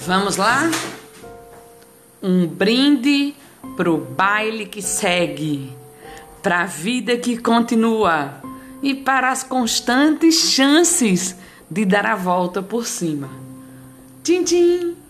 Vamos lá? Um brinde pro baile que segue, pra vida que continua e para as constantes chances de dar a volta por cima. Tchim, tchim.